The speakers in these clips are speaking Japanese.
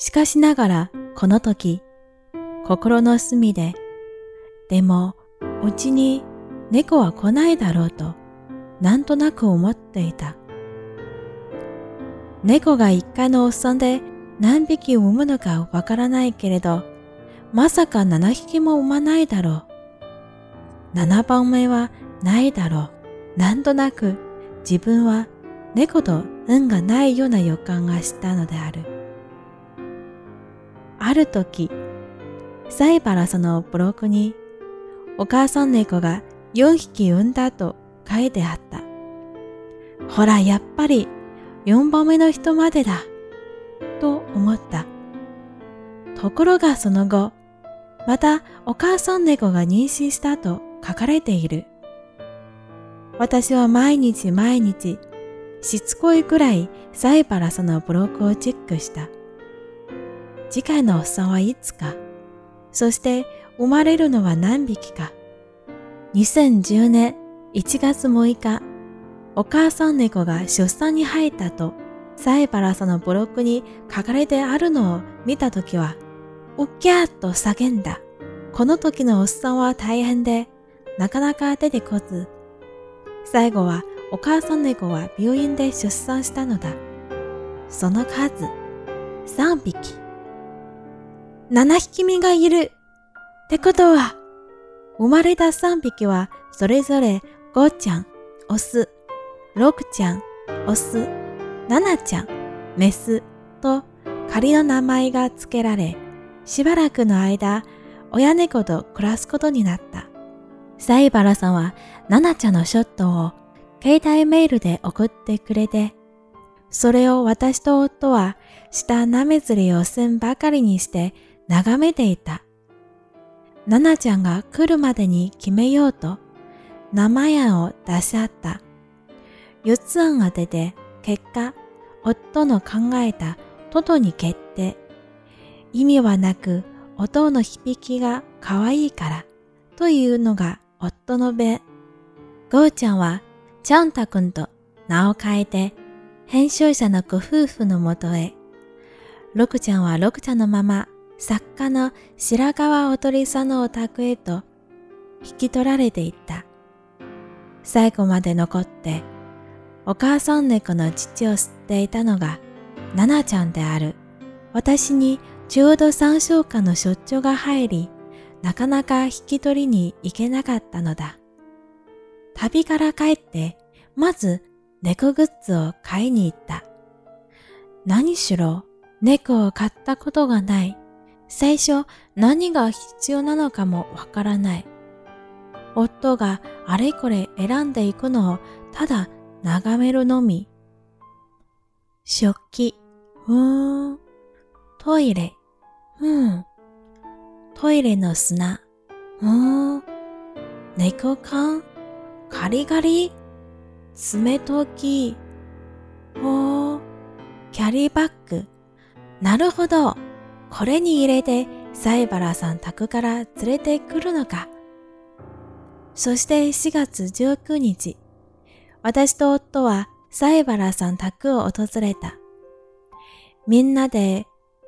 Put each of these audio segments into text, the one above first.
しかしながらこの時、心の隅で、でもうちに猫は来ないだろうとなんとなく思っていた。猫が一回のおっさんで何匹産むのかわからないけれど、まさか7匹も産まないだろう。7番目はないだろう。なんとなく自分は猫と運がないような予感がしたのである。ある時、サイバラそのブログにお母さん猫が4匹産んだと書いてあった。ほら、やっぱり4番目の人までだ。と思った。ところがその後、またお母さん猫が妊娠したと書かれている。私は毎日毎日しつこいくらいサイバラそのブログをチェックした。次回のおっさんはいつか、そして生まれるのは何匹か。2010年1月6日、お母さん猫が出産に入ったと、サイバラそのブログに書かれてあるのを見たときは、おっきゃーと叫んだ。この時のおっさんは大変で、なかなか出てこず、最後はお母さん猫は病院で出産したのだ。その数、3匹。7匹目がいる。ってことは、生まれた3匹はそれぞれ5ちゃん、オス、6ちゃん、オス、7ちゃん、メスと仮の名前が付けられ、しばらくの間、親猫と暮らすことになった。サイバラさんは、ナナちゃんのショットを携帯メールで送ってくれて、それを私と夫は舌なめずりをすんばかりにして眺めていた。ナナちゃんが来るまでに決めようと、名前案を出し合った。四つ案が出て、結果、夫の考えたトトに決定。意味はなく、音の響きが可愛いから、というのが夫の弁。ゴーちゃんは、チャンタ君と名を変えて、編集者のご夫婦のもとへ。ロクちゃんはロクちゃんのまま、作家の白川おとりさんのお宅へと引き取られていった。最後まで残って、お母さん猫の父を吸っていたのが、ナナちゃんである。私にちょうど三週間の出張が入り、なかなか引き取りに行けなかったのだ。旅から帰って、まず猫グッズを買いに行った。何しろ猫を飼ったことがない最初何が必要なのかもわからない。夫があれこれ選んでいくのをただ眺めるのみ。食器、うーん。トイレ、うん。トイレの砂、うーん。猫缶、ガリガリ、爪研ぎ、おー、キャリーバッグ。なるほど。これに入れてサイバラさん宅から連れてくるのか。そして4月19日、私と夫はサイバラさん宅を訪れた。みんなで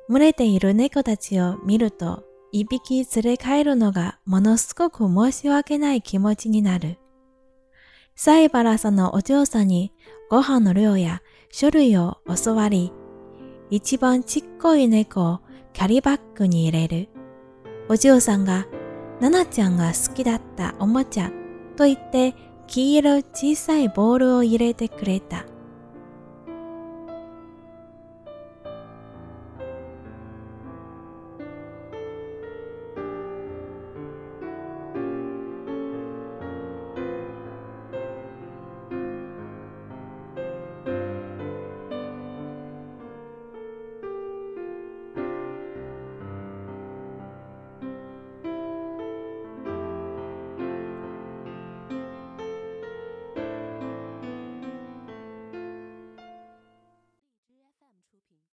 群れている猫たちを見ると一匹連れ帰るのがものすごく申し訳ない気持ちになる。サイバラさんのお嬢さんにご飯の量や書類を教わり、一番ちっこい猫をキャリーバッグに入れる。お嬢さんが、ななちゃんが好きだったおもちゃと言って黄色小さいボールを入れてくれた。